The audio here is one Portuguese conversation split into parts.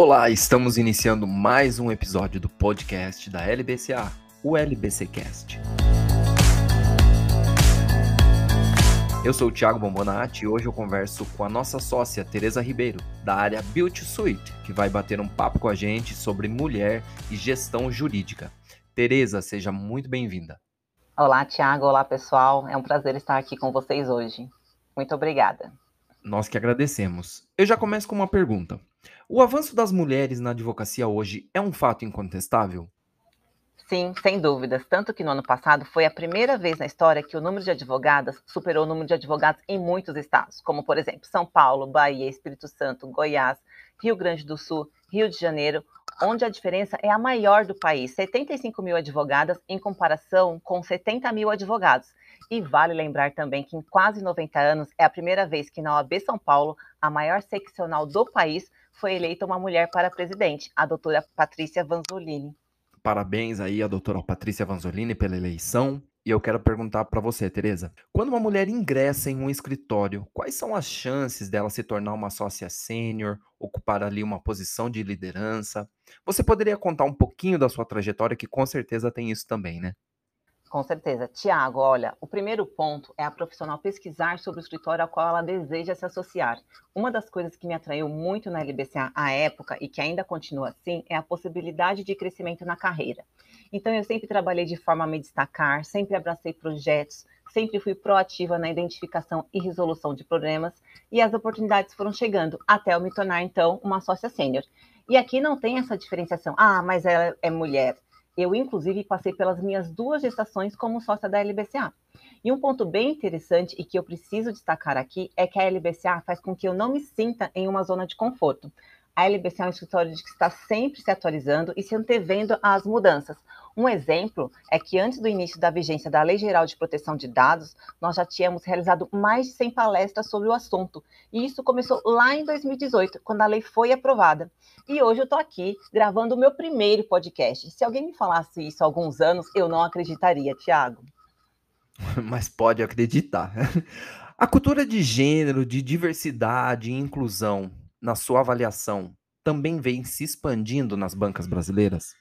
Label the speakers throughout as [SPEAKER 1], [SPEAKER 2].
[SPEAKER 1] Olá, estamos iniciando mais um episódio do podcast da LBCA, o LBCcast. Eu sou o Thiago Bombonati e hoje eu converso com a nossa sócia Teresa Ribeiro, da área Beauty Suite, que vai bater um papo com a gente sobre mulher e gestão jurídica. Teresa, seja muito bem-vinda.
[SPEAKER 2] Olá, Thiago. Olá, pessoal. É um prazer estar aqui com vocês hoje. Muito obrigada.
[SPEAKER 1] Nós que agradecemos. Eu já começo com uma pergunta. O avanço das mulheres na advocacia hoje é um fato incontestável?
[SPEAKER 2] Sim, sem dúvidas. Tanto que no ano passado foi a primeira vez na história que o número de advogadas superou o número de advogados em muitos estados, como, por exemplo, São Paulo, Bahia, Espírito Santo, Goiás, Rio Grande do Sul, Rio de Janeiro, onde a diferença é a maior do país: 75 mil advogadas em comparação com 70 mil advogados. E vale lembrar também que em quase 90 anos é a primeira vez que na OAB São Paulo, a maior seccional do país, foi eleita uma mulher para presidente, a doutora Patrícia Vanzolini.
[SPEAKER 1] Parabéns aí a doutora Patrícia Vanzolini pela eleição. E eu quero perguntar para você, Tereza, quando uma mulher ingressa em um escritório, quais são as chances dela se tornar uma sócia sênior, ocupar ali uma posição de liderança? Você poderia contar um pouquinho da sua trajetória, que com certeza tem isso também, né?
[SPEAKER 2] Com certeza. Tiago, olha, o primeiro ponto é a profissional pesquisar sobre o escritório ao qual ela deseja se associar. Uma das coisas que me atraiu muito na LBCA à época e que ainda continua assim é a possibilidade de crescimento na carreira. Então, eu sempre trabalhei de forma a me destacar, sempre abracei projetos, sempre fui proativa na identificação e resolução de problemas e as oportunidades foram chegando até eu me tornar, então, uma sócia sênior. E aqui não tem essa diferenciação, ah, mas ela é mulher. Eu, inclusive, passei pelas minhas duas gestações como sócia da LBCA. E um ponto bem interessante e que eu preciso destacar aqui é que a LBCA faz com que eu não me sinta em uma zona de conforto. A LBCA é um escritório que está sempre se atualizando e se antevendo às mudanças. Um exemplo é que antes do início da vigência da Lei Geral de Proteção de Dados, nós já tínhamos realizado mais de 100 palestras sobre o assunto. E isso começou lá em 2018, quando a lei foi aprovada. E hoje eu estou aqui gravando o meu primeiro podcast. Se alguém me falasse isso há alguns anos, eu não acreditaria, Tiago.
[SPEAKER 1] Mas pode acreditar. A cultura de gênero, de diversidade e inclusão, na sua avaliação, também vem se expandindo nas bancas brasileiras?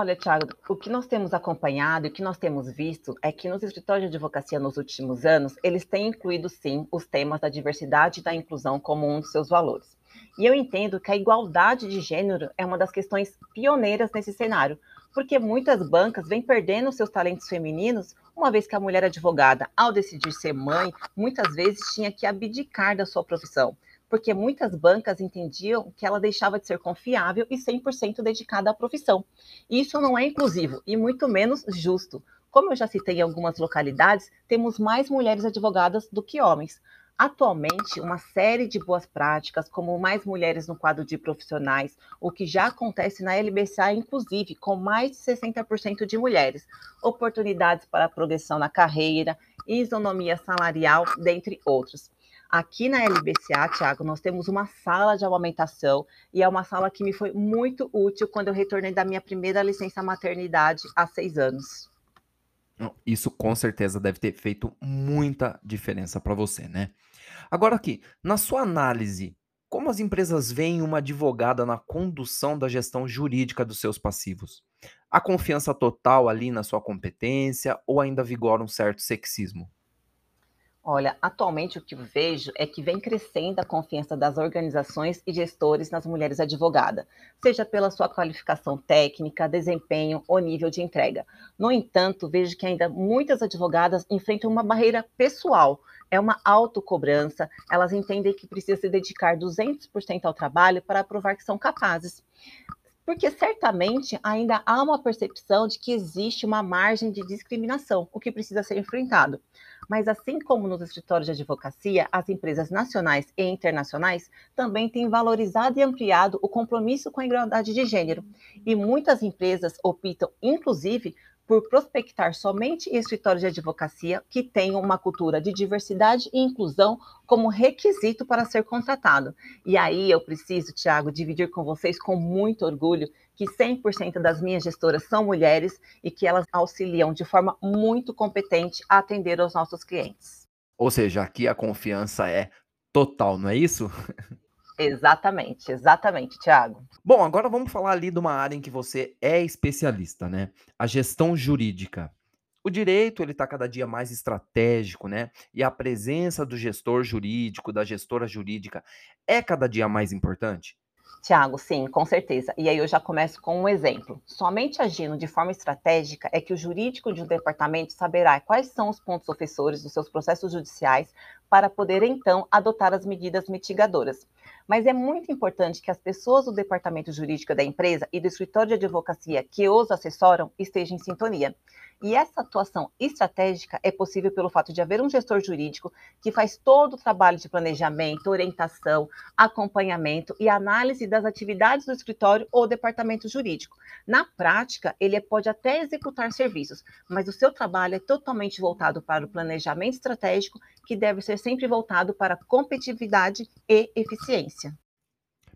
[SPEAKER 2] Olha, Thiago, o que nós temos acompanhado e o que nós temos visto é que nos escritórios de advocacia nos últimos anos, eles têm incluído sim os temas da diversidade e da inclusão como um dos seus valores. E eu entendo que a igualdade de gênero é uma das questões pioneiras nesse cenário, porque muitas bancas vêm perdendo seus talentos femininos, uma vez que a mulher advogada, ao decidir ser mãe, muitas vezes tinha que abdicar da sua profissão porque muitas bancas entendiam que ela deixava de ser confiável e 100% dedicada à profissão. Isso não é inclusivo e muito menos justo. Como eu já citei em algumas localidades, temos mais mulheres advogadas do que homens. Atualmente, uma série de boas práticas, como mais mulheres no quadro de profissionais, o que já acontece na LBCA, inclusive, com mais de 60% de mulheres, oportunidades para progressão na carreira, isonomia salarial, dentre outros. Aqui na LBCA, Tiago, nós temos uma sala de amamentação e é uma sala que me foi muito útil quando eu retornei da minha primeira licença maternidade há seis anos.
[SPEAKER 1] Isso com certeza deve ter feito muita diferença para você, né? Agora aqui, na sua análise, como as empresas veem uma advogada na condução da gestão jurídica dos seus passivos? Há confiança total ali na sua competência ou ainda vigora um certo sexismo?
[SPEAKER 2] Olha, atualmente o que vejo é que vem crescendo a confiança das organizações e gestores nas mulheres advogadas, seja pela sua qualificação técnica, desempenho ou nível de entrega. No entanto, vejo que ainda muitas advogadas enfrentam uma barreira pessoal, é uma autocobrança, elas entendem que precisa se dedicar 200% ao trabalho para provar que são capazes porque certamente ainda há uma percepção de que existe uma margem de discriminação, o que precisa ser enfrentado. Mas assim como nos escritórios de advocacia, as empresas nacionais e internacionais também têm valorizado e ampliado o compromisso com a igualdade de gênero. E muitas empresas optam, inclusive, por prospectar somente escritórios de advocacia que tenham uma cultura de diversidade e inclusão como requisito para ser contratado. E aí eu preciso, Tiago, dividir com vocês com muito orgulho que 100% das minhas gestoras são mulheres e que elas auxiliam de forma muito competente a atender aos nossos clientes.
[SPEAKER 1] Ou seja, aqui a confiança é total, não é isso?
[SPEAKER 2] Exatamente, exatamente, Tiago.
[SPEAKER 1] Bom, agora vamos falar ali de uma área em que você é especialista, né? A gestão jurídica. O direito ele está cada dia mais estratégico, né? E a presença do gestor jurídico, da gestora jurídica, é cada dia mais importante.
[SPEAKER 2] Tiago, sim, com certeza. E aí eu já começo com um exemplo. Somente agindo de forma estratégica é que o jurídico de um departamento saberá quais são os pontos ofensores dos seus processos judiciais para poder então adotar as medidas mitigadoras. Mas é muito importante que as pessoas do departamento jurídico da empresa e do escritório de advocacia que os assessoram estejam em sintonia. E essa atuação estratégica é possível pelo fato de haver um gestor jurídico que faz todo o trabalho de planejamento, orientação, acompanhamento e análise das atividades do escritório ou departamento jurídico. Na prática, ele pode até executar serviços, mas o seu trabalho é totalmente voltado para o planejamento estratégico, que deve ser sempre voltado para competitividade e eficiência.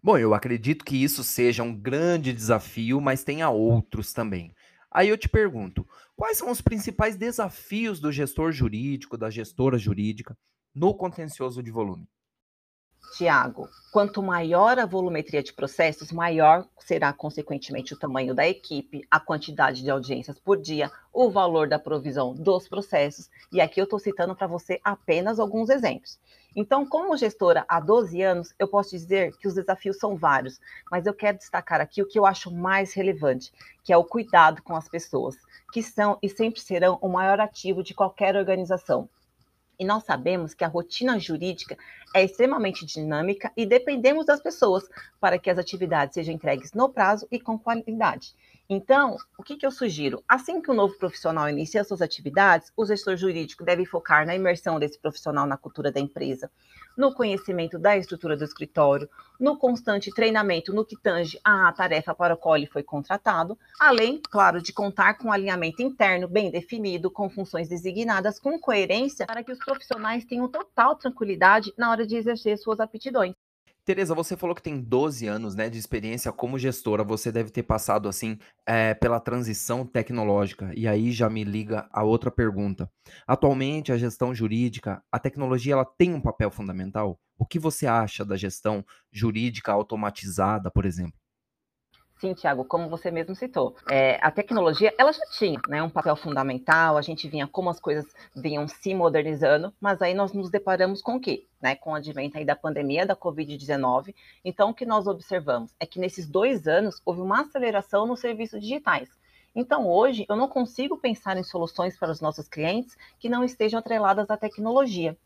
[SPEAKER 1] Bom, eu acredito que isso seja um grande desafio, mas tenha outros também. Aí eu te pergunto, quais são os principais desafios do gestor jurídico, da gestora jurídica, no contencioso de volume?
[SPEAKER 2] Tiago, quanto maior a volumetria de processos, maior será, consequentemente, o tamanho da equipe, a quantidade de audiências por dia, o valor da provisão dos processos. E aqui eu estou citando para você apenas alguns exemplos. Então, como gestora há 12 anos, eu posso dizer que os desafios são vários, mas eu quero destacar aqui o que eu acho mais relevante, que é o cuidado com as pessoas, que são e sempre serão o maior ativo de qualquer organização. E nós sabemos que a rotina jurídica é extremamente dinâmica e dependemos das pessoas para que as atividades sejam entregues no prazo e com qualidade. Então, o que, que, eu sugiro? Assim que o novo profissional inicia suas atividades, o gestor jurídico deve focar na imersão desse profissional na cultura da empresa, no conhecimento da estrutura do escritório, no constante treinamento no que tange à tarefa para a qual ele foi contratado, além, claro, de contar com um alinhamento interno bem definido, com funções designadas com coerência, para que os profissionais tenham total tranquilidade na hora de exercer suas aptidões.
[SPEAKER 1] Tereza, você falou que tem 12 anos, né, de experiência como gestora. Você deve ter passado, assim, eh, pela transição tecnológica. E aí já me liga a outra pergunta. Atualmente, a gestão jurídica, a tecnologia, ela tem um papel fundamental? O que você acha da gestão jurídica automatizada, por exemplo?
[SPEAKER 2] Sim, Tiago, como você mesmo citou, é, a tecnologia ela já tinha né, um papel fundamental, a gente vinha como as coisas vinham se modernizando, mas aí nós nos deparamos com o quê? Né, com o advento aí da pandemia da Covid-19. Então, o que nós observamos é que nesses dois anos houve uma aceleração nos serviços digitais. Então, hoje, eu não consigo pensar em soluções para os nossos clientes que não estejam atreladas à tecnologia.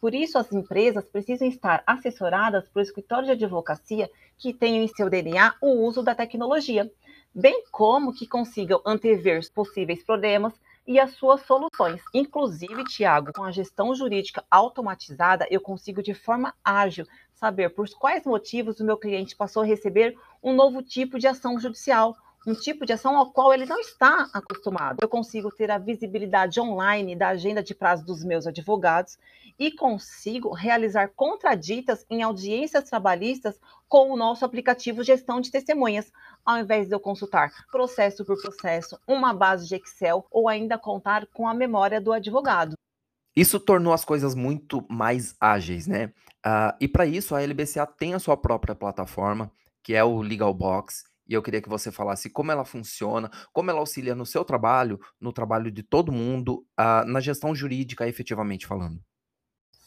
[SPEAKER 2] Por isso, as empresas precisam estar assessoradas por escritório de advocacia que tenham em seu DNA o uso da tecnologia, bem como que consigam antever possíveis problemas e as suas soluções. Inclusive, Tiago, com a gestão jurídica automatizada, eu consigo de forma ágil saber por quais motivos o meu cliente passou a receber um novo tipo de ação judicial, um tipo de ação ao qual ele não está acostumado. Eu consigo ter a visibilidade online da agenda de prazo dos meus advogados e consigo realizar contraditas em audiências trabalhistas com o nosso aplicativo Gestão de Testemunhas, ao invés de eu consultar processo por processo, uma base de Excel ou ainda contar com a memória do advogado.
[SPEAKER 1] Isso tornou as coisas muito mais ágeis, né? Uh, e para isso, a LBCA tem a sua própria plataforma, que é o Legal Box e eu queria que você falasse como ela funciona, como ela auxilia no seu trabalho, no trabalho de todo mundo, uh, na gestão jurídica, efetivamente falando.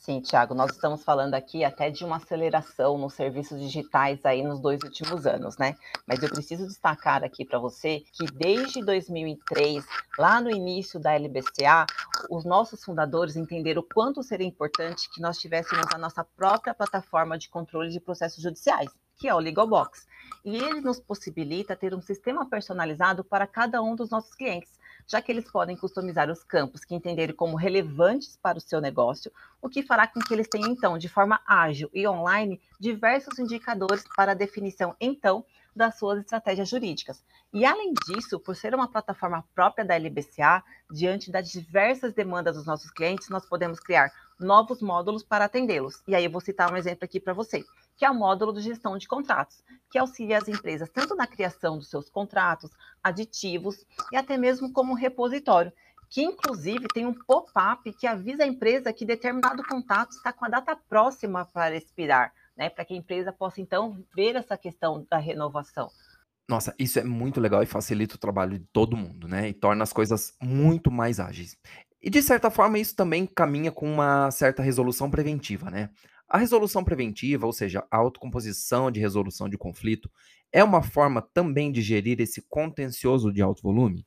[SPEAKER 2] Sim, Tiago, nós estamos falando aqui até de uma aceleração nos serviços digitais aí nos dois últimos anos, né? Mas eu preciso destacar aqui para você que desde 2003, lá no início da LBCA, os nossos fundadores entenderam o quanto seria importante que nós tivéssemos a nossa própria plataforma de controle de processos judiciais, que é o Legal Box. E ele nos possibilita ter um sistema personalizado para cada um dos nossos clientes já que eles podem customizar os campos que entenderem como relevantes para o seu negócio, o que fará com que eles tenham, então, de forma ágil e online, diversos indicadores para a definição, então, das suas estratégias jurídicas. E, além disso, por ser uma plataforma própria da LBCA, diante das diversas demandas dos nossos clientes, nós podemos criar novos módulos para atendê-los. E aí eu vou citar um exemplo aqui para você que é o módulo de gestão de contratos, que auxilia as empresas tanto na criação dos seus contratos, aditivos e até mesmo como repositório, que inclusive tem um pop-up que avisa a empresa que determinado contato está com a data próxima para expirar, né, para que a empresa possa então ver essa questão da renovação.
[SPEAKER 1] Nossa, isso é muito legal e facilita o trabalho de todo mundo, né? E torna as coisas muito mais ágeis. E de certa forma, isso também caminha com uma certa resolução preventiva, né? A resolução preventiva, ou seja, a autocomposição de resolução de conflito, é uma forma também de gerir esse contencioso de alto volume?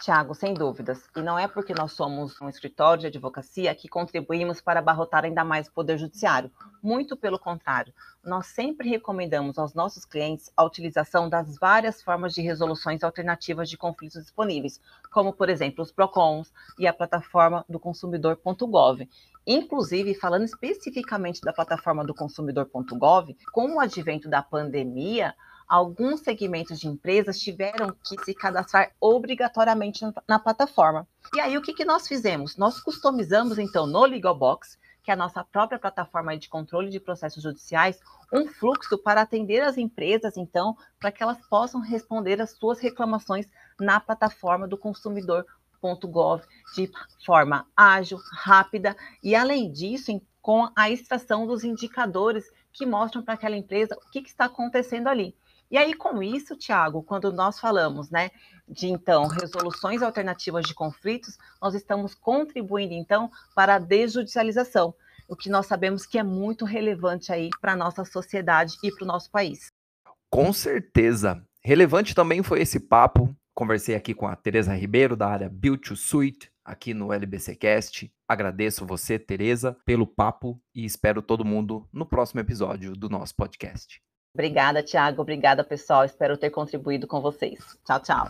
[SPEAKER 2] Tiago, sem dúvidas. E não é porque nós somos um escritório de advocacia que contribuímos para abarrotar ainda mais o Poder Judiciário. Muito pelo contrário. Nós sempre recomendamos aos nossos clientes a utilização das várias formas de resoluções alternativas de conflitos disponíveis, como, por exemplo, os PROCONs e a plataforma do consumidor.gov. Inclusive, falando especificamente da plataforma do consumidor.gov, com o advento da pandemia, alguns segmentos de empresas tiveram que se cadastrar obrigatoriamente na plataforma. E aí, o que, que nós fizemos? Nós customizamos, então, no Legal Box, que é a nossa própria plataforma de controle de processos judiciais, um fluxo para atender as empresas, então, para que elas possam responder as suas reclamações na plataforma do consumidor.gov de forma ágil, rápida e, além disso, com a extração dos indicadores que mostram para aquela empresa o que, que está acontecendo ali. E aí, com isso, Tiago, quando nós falamos né, de então resoluções alternativas de conflitos, nós estamos contribuindo então para a desjudicialização, o que nós sabemos que é muito relevante aí para a nossa sociedade e para o nosso país.
[SPEAKER 1] Com certeza. Relevante também foi esse papo. Conversei aqui com a Tereza Ribeiro, da área Build to Suite, aqui no LBCcast. Agradeço você, Tereza, pelo papo e espero todo mundo no próximo episódio do nosso podcast.
[SPEAKER 2] Obrigada, Tiago. Obrigada, pessoal. Espero ter contribuído com vocês. Tchau, tchau.